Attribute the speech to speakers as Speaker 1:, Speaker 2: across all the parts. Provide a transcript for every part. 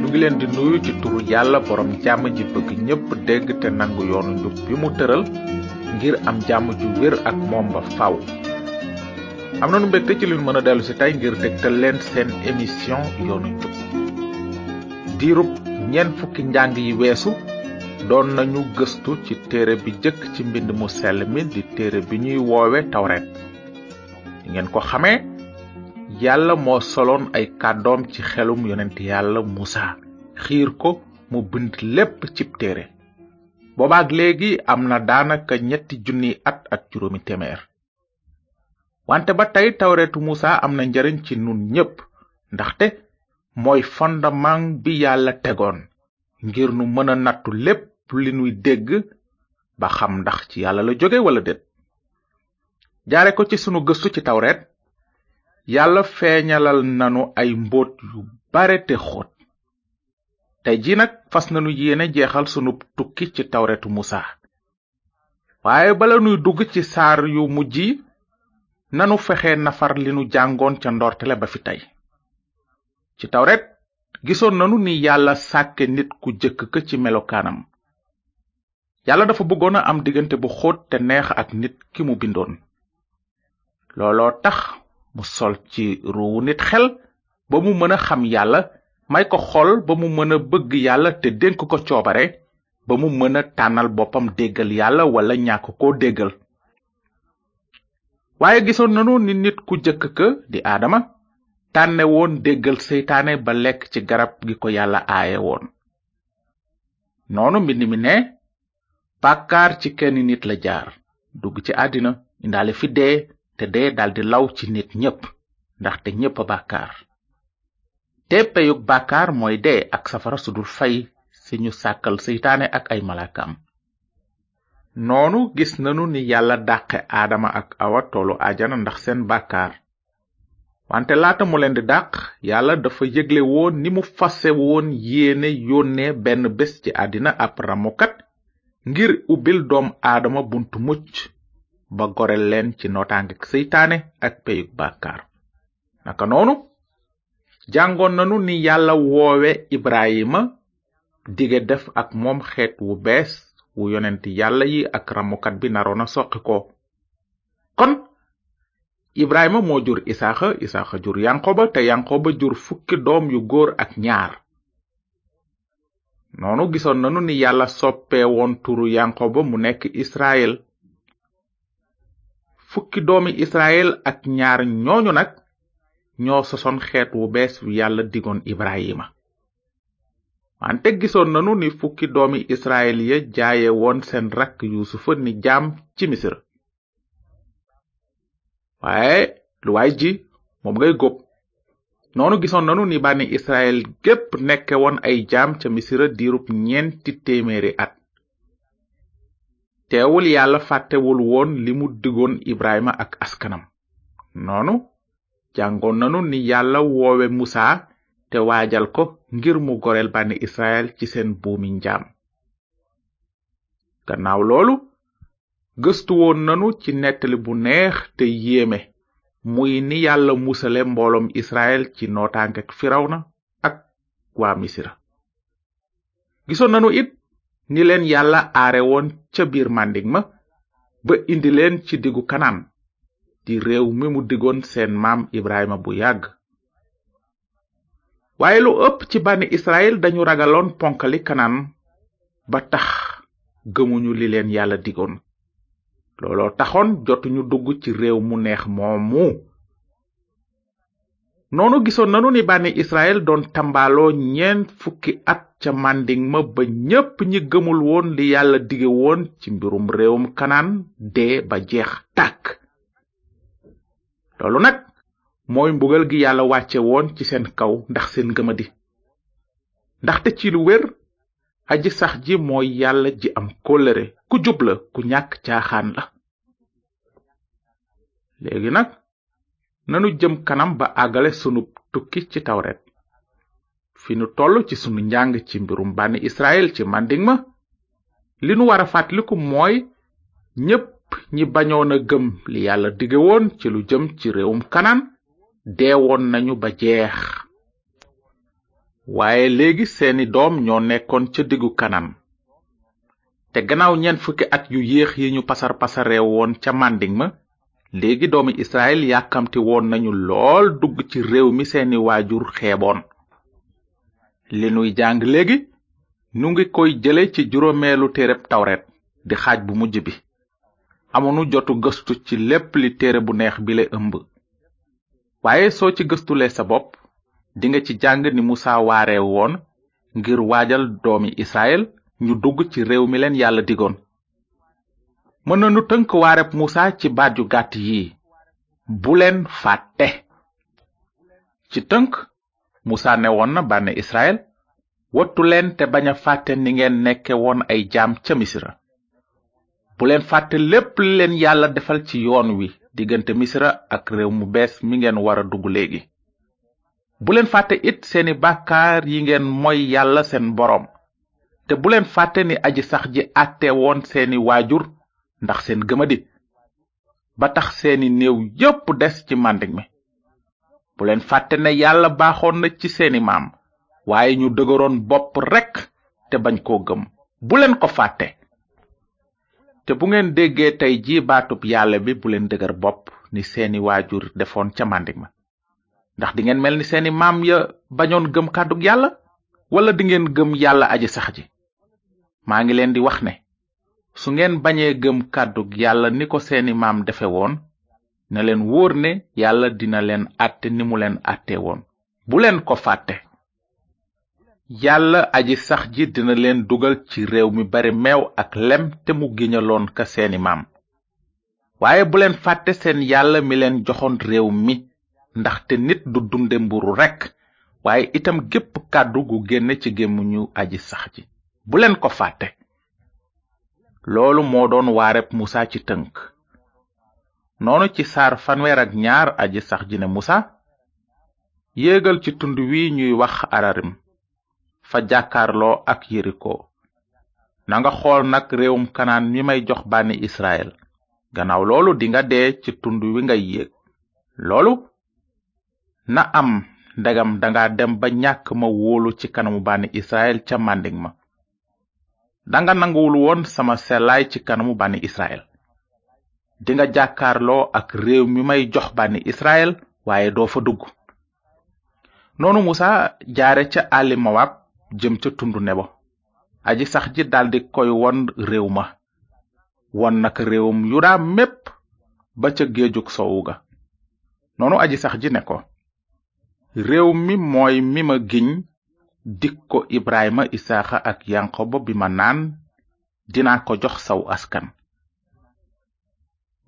Speaker 1: nu ngi leen di nuyu ci turu yàlla borom jàmm ji bëgg ñépp dégg te nangu yoonu njub bi mu tëral ngir am jàmm ju wér ak moom ba faw am nanu mbégte ci liñ mën a dellu si tey ngir dégtal leen seen émission yoonu njub diirub ñeent fukki njàng yi weesu doon nañu gëstu ci téere bi jëkk ci mbind mu sell mi di téere bi ñuy woowe tawret ngeen ko xamee yàlla moo soloon ay kàddoom ci xelum yonent yàlla Musa xiir ko mu bind lépp cib téere boobaak léegi am na daanaka ñetti junni at ak juróomi téeméer wante ba tey tawreetu Musa am na njariñ ci nun ñépp ndaxte mooy fondamaŋ bi yàlla tegoon ngir nu mën a nattu lépp li nuy dégg ba xam ndax ci yàlla la jóge walla déet jaare ko ci sunu gëstu ci tawreet yàlla feeñalal nanu ay mbóot yu bare te xóot tey ji nag fas nanu yéene jeexal sunu tukki ci tawreetu musa waaye bala nuy dugg ci saar yu mujj yi nanu fexe nafar li nu jàngoon ca ndortele ba fi tey ci tawret gisoon nanu ni yàlla sàkke nit ku jëkk ka ci melokaanam yàlla dafa bëggoon a am diggante bu xóot te neex ak nit ki mu bindoon looloo tax mu sol ci ruuwu nit xel ba mu mën a xam yàlla may ko xol ba mu mën a bëgg yàlla te dénk ko coobare ba mu mën a tànnal boppam déggal yàlla walla ñàkk koo déggal waaye gisoon nanu ni nit ku jëkk ka di aadama tànne woon déggal seytaane ba lekk ci garab gi ko yàlla aaye woon noonu mbind mi ne bàkkaar ci kenn nit la jaar dugg ci àddina indaale fi dee te dee daldi law ci nit ñépp ndaxte ñépp a bàkkaar te peyug bàkkaar mooy dee ak safara su dul fay si ñu sàkkal seytaane ak ay malaakaam noonu gis nanu ni yàlla dàqe aadama ak awa toolu ajana ndax seen bàkkaar wante laata mu leen di dàq yàlla dafa yëgle woon ni mu fase woon yéene yónnee benn bés ci àddina ab ramukat ngir ubbil doom aadama buntu mucc ba goreel leen ci nootaangeg seytaane ak peyug bàkkaar naka noonu jàngoon nanu ni yàlla woowe ibrahima dige def ak moom xeet wu bees wu yonent yàlla yi ak ramukat bi naroon a soqi ko kon ibrahima moo jur isaaxa isaaxa jur yanqoba te yanqoba jur fukki doom yu góor ak ñaar noonu gisoon nanu ni yàlla soppee woon turu yanqoba mu nekk israel fukki doomi israel ak ñaar ñooñu nag ñoo sosoon xeet wu bees wu yàlla digoon ibrahima wante gisoon nanu ni fukki doomi israel ya jaaye woon seen rakk yuusufa ni jaam ci misir waaye lu waay ji moom ngay góob noonu gisoon nanu ni bànni israel gépp nekke woon ay jaam ca misira diirub ñeenti téeméeri at teewul yàlla fàttewul woon li mu digoon ibrahima ak askanam noonu jàngoon nanu ni yàlla woowe musa te waajal ko ngir mu goreel bànni israel ci seen buumi njaam gannaaw loolu gëstu woon nanu ci nettali bu neex te yéeme muy ni yàlla musale mbooloom israel ci nootaange ak firawna ak waa misira gisoon nanu it ni leen yàlla aare woon ca biir màndig ma ba indi leen ci diggu kanaan di réew mi mu digoon seen maam ibrahima bu yàgg waaye lu ëpp ci bànni israel dañu ragaloon ponkali kanaan ba tax gëmuñu li leen yàlla digoon looloo taxoon jotuñu dugg ci réew mu neex moomu noonu gisoon nanu ni bànni israel doon tambaaloo ñeent fukki at ca màndiŋ ma ba ñépp ñi gëmul woon li yàlla dige woon ci mbirum réewum kanaan dee ba jeex tàkk loolu nag mooy mbugal gi yàlla wàcce woon ci seen kaw ndax seen gëmadi ndaxte ci lu wér aji sax ji mooy yàlla ji am kóllëre ku jub la ku ñàkk caaxaan la léegi nag nanu jëm kanam ba àggale sunu tukki ci tawret fi nu toll ci sunu njàng ci mbirum bànni Israël ci manding ma li nu war a fàttaliku mooy ñépp ñi bañoon a gëm li yàlla dige woon ci lu jëm ci réewum kanaan deewoon nañu ba jeex waaye léegi seeni doom ñoo nekkoon ca diggu kanaan te gannaaw ñeent fukki at yu yéex yi ñu pasar pasaree woon ca màndiŋ ma léegi doomi israel yàkkamti woon nañu lool dugg ci réew mi seeni waajur xeeboon li nuy jàng léegi nu ngi koy jële ci juróomeelu téereb tawret di xaaj bu mujj bi amunu jotu gëstu ci lépp li téere bu neex bi la ëmb waaye soo ci gëstulee sa bopp dinga ci jàng ni musa waare woon ngir waajal doomi israel ñu dugg ci réew mi leen yàlla digoon mën nañu tënk waareb Musa ci baat yu gàtt yi bu leen fàtte ci tënk Musa ne woon na bànne Israel wottu leen te bañ a fàtte ni ngeen nekke woon ay jaam ca Misira bu leen fàtte lépp li leen yàlla defal ci yoon wi diggante Misira ak réew mu bees mi ngeen war a dugg léegi bu leen fàtte it seeni bàkkaar yi ngeen moy yàlla seen boroom te bu leen fàtte ni aji sax ji àtte woon seeni waajur ndax seen gëmadi ba tax seeni néew yépp des ci màndig mi bu leen fàtte ne yàlla baaxoon na ci seeni maam waaye ñu dëgëroon bopp rekk te bañ koo gëm bu leen ko fàtte te bu ngeen déggee tey ji baatub yàlla bi bu leen dëgër bopp ni seeni waajur defoon ca màndig ma ndax dingeen mel ni seeni maam ya bañoon gëm kàddug yàlla wala dingeen gëm yàlla aji sax ji maa ngi leen di wax ne su ngeen bañee gëm kàddug yàlla ni ko seeni maam defe woon na leen wóor ne yàlla dina leen àtte ni mu leen àtte woon bu leen ko fàtte yàlla aji sax ji dina leen dugal ci réew mi bare meew ak lem te mu giñaloon ka seeni maam waaye bu leen fàtte seen yàlla mi leen joxoon réew mi ndaxte nit du dunde mburu rekk waaye itam gépp kàddu gu génne ci gémmiñu aji sax ji bu leen ko fàtte loolu moo doon waareb musa ci tënk noonu ci saar fanweer ak ñaar aji sax ji ne musa yéegal ci tund wi ñuy wax ararim fa jàkkaarloo ak yeriko nanga xool nag réewum kanaan mi may jox bànni israel gannaaw loolu dinga dee ci tund wi nga yéeg loolu na am ndegam danga dem ba ñàkk ma wóolu ci kanamu bànni israel ca màndiŋ ma danga nanguwul woon sama sellaay ci kanamu bànni israel dinga jàkkaarloo ak réew mi may jox bànni israel waaye doo fa dugg noonu musa jaare ca àlli mowab jëm ca tundu nebo aji sax ji daldi koy won réew ma won nag réewum yuda mépp ba ca géejug sowu ga noonu aji sax ji ne ko réew mi mooy mi ma giñ dik ko ibrahima isaaxa ak yanqoba bi ma naan dinaa ko jox saw askan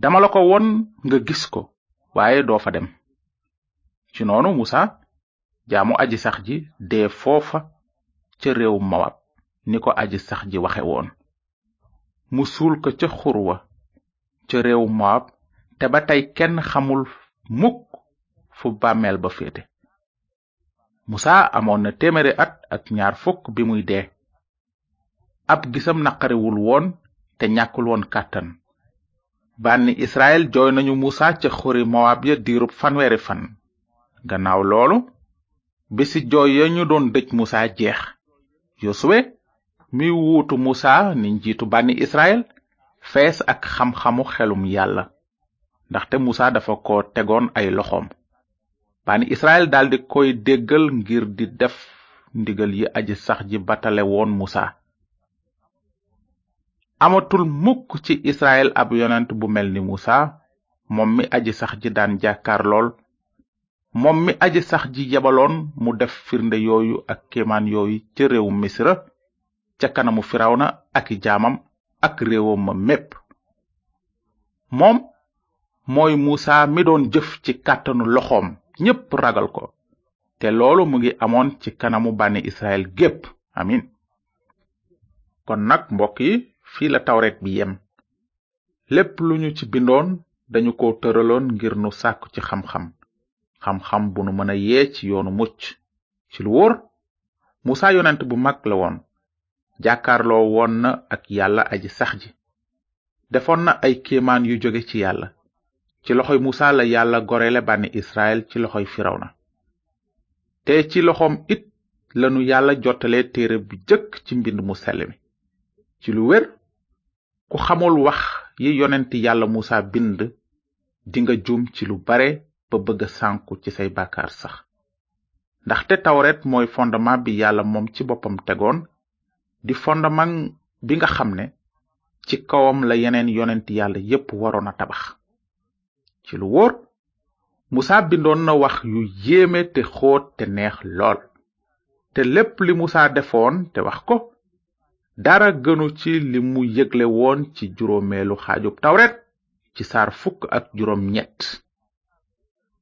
Speaker 1: dama la ko won nga gis ko waaye doo fa dem ci noonu musa jaamu aji sax ji dee foofa ca réew mawab ni ko aji sax ji waxe woon mu suul ko ca xurwa ca réew mawab te ba tey kenn xamul mukk fu bàmmeel ba féete musa amoon na téeméeri at ak ñaar fukk bi muy dee ab gisam naqariwul woon te ñàkkul woon kàttan bànni israel jooy nañu musa ca xuri mowab ya diirub fanweeri fan gannaaw loolu bési jooy ya ñu doon dëj musa jeex yosuwe mi wuutu musa ni njiitu bànni israel fees ak xam-xamu xelum yàlla ndaxte musa dafa ko tegoon ay loxoom bani israel daldi koy déggal ngir di def ndigal yi aji sax ji batale woon musa amatul mukk ci israel ab yonent bu mel ni musa moom mi aji sax ji daan jàkkaar lool moom mi aji sax ji yebaloon mu def firnde yooyu ak kéemaan yooyu ca réew misra ca kanamu firawna ak i jaamam ak réewam ma mépp moom mooy muusa mi doon jëf ci kàttanu loxoom ñépp ragal ko te loolu mu ngi amoon ci kanamu bànni israel gépp amin kon nag mbokk yi fii la tawret bi yem lépp lu ñu ci bindoon dañu ko tëraloon ngir nu sàkk ci xam-xam xam-xam bu nu mën a yee ci yoonu mucc ci lu wóor musa yonent bu mag la woon jàkkaarloo woon na ak yàlla aji sax ji defoon na ay kéemaan yu jóge ci yàlla ci loxoy musa la yàlla gorele bànni israel ci loxoy na te ci loxoom it lanu yàlla jottalee téere bi jëkk ci mbind mu sell mi ci lu wér ku xamul wax yi yonent yàlla Musa bind dinga juum ci lu bare ba bëgg a sànku ci say bàkkaar sax ndaxte tawret mooy fondement bi yàlla moom ci boppam tegoon di fondement bi nga xam ne ci kawam la yeneen yonent yàlla yépp waroon a tabax ci lu wóor musa bindoon na wax yu yéeme te xóot te neex lool te lépp li musa defoon te wax ko dara gënu ci li mu yëgle woon ci juróomeelu xaajub tawret ci saar fukk ak juróom ñett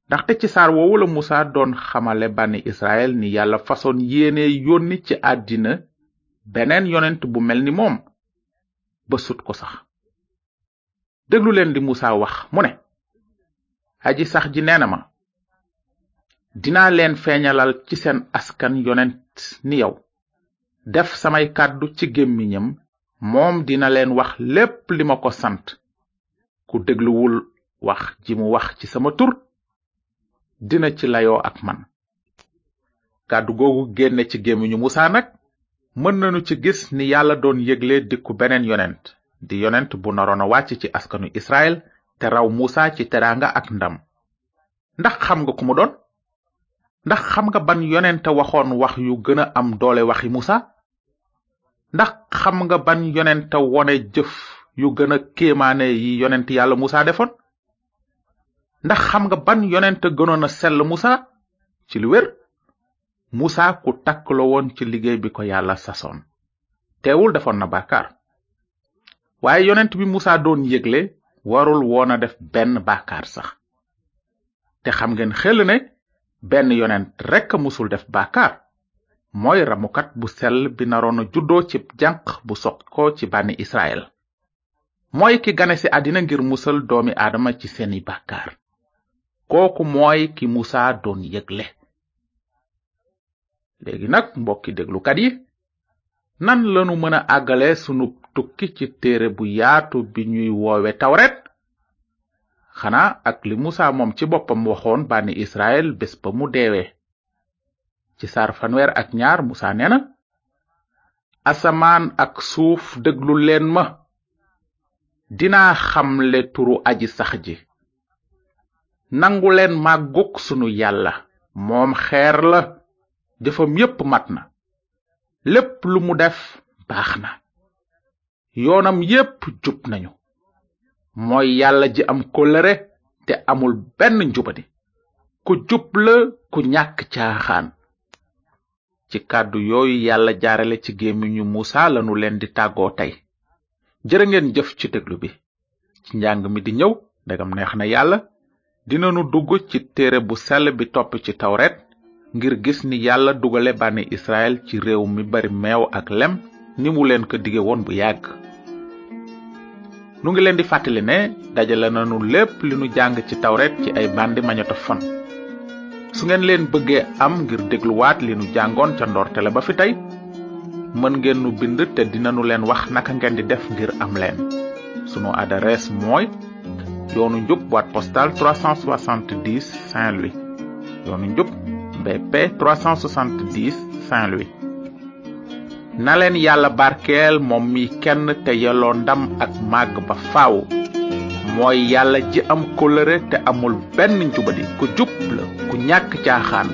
Speaker 1: ndaxte ci saar woowu la musa doon xamale bànni israel ni yàlla fasoon yéene yónni ci àddina beneen yonent bu mel ni moom ba sut ko sax déglu leen di Musaa wax mu ne aji sax ji nee na ma dinaa leen feeñalal ci seen askan yonent ni yow def samay kàddu ci gémmiñam moom dina leen wax lépp li ma ko sant ku dégluwul wax ji mu wax ci sama tur dina ci layoo ak man kàddu googu génne ci gémmiñu musaa nag mën nañu ci gis ni yàlla doon yëgle dikku beneen yonent di yonent bu naroon a wàcc ci askanu israel te raw musaa ci teraanga ak ndam ndax xam nga ku mu doon ndax xam nga ban yonent waxoon wax yu gën a am doole waxi musaa ndax xam nga ban yonent wone jëf yu gën a kéemaane yi yonent yàlla musaa defoon ndax xam nga ban yonent gënoon a sell Musa ci lu wér Musa ku takk la woon ci liggéey bi ko yàlla sasoon teewul defoon na bàkkaar waaye yonent bi Musa doon yégle warul woon a def benn bàkkaar sax te xam ngeen xel ne benn yonent rekk musul def bàkkaar mooy ramukat bu sell bi naroon a juddoo ci janq bu soq ko ci bànni Israël mooy ki gane ci àddina ngir musal doomi aadama ci seeni bàkkaar kooku mooy ki musaa doon yëgle léegi nag mbokki déglukat yi nan lanu mën a àggale sunu tukki ci téere bu yaatu bi ñuy woowe tawret xanaa ak li musaa moom ci boppam waxoon bànni israel bés ba mu deewee ci saar fanweer ak ñaar musa nee na asamaan ak suuf déglu leen ma dinaa xamle turu aji sax ji nangu leen màggug sunu yàlla moom xeer la jëfam yépp mat na lépp lu mu def baax na yoonam yépp jub nañu mooy yàlla ji am kóllëre te amul benn njubadi ku jub la ku ñàkk caaxaan ci kàddu yooyu yàlla jaarale ci gémmiñu muusa lanu leen di tàggoo tey jërë ngeen jëf ci déglu bi ci njàng mi di ñëw ndegam neex na yàlla dinanu dugg ci téere bu sell bi topp ci tawret ngir gis ni yàlla dugale bànni israel ci réew mi bari meew ak lem ni mu leen ko dige woon bu yàgg nu ngi leen di fàttali ne dajale nanu lépp li nu jàng ci tawret ci ay bandi magnétophone su ngeen leen bëggee am ngir dégluwaat li nu jàngoon ca ndoorte la ba fi tey mën ngeen nu bind te dinanu leen wax naka ngeen di def ngir am leen sunu adresse mooy yoonu njub boîte postale 370 saint louis yoonu njub bp 370 saint louis na leen yàlla barkeel moom mi kenn te yelloo ndam ak màgg ba faaw mooy yàlla ji am kóllëre te amul benn njubadi ku jub la ku ñàkk caaxaan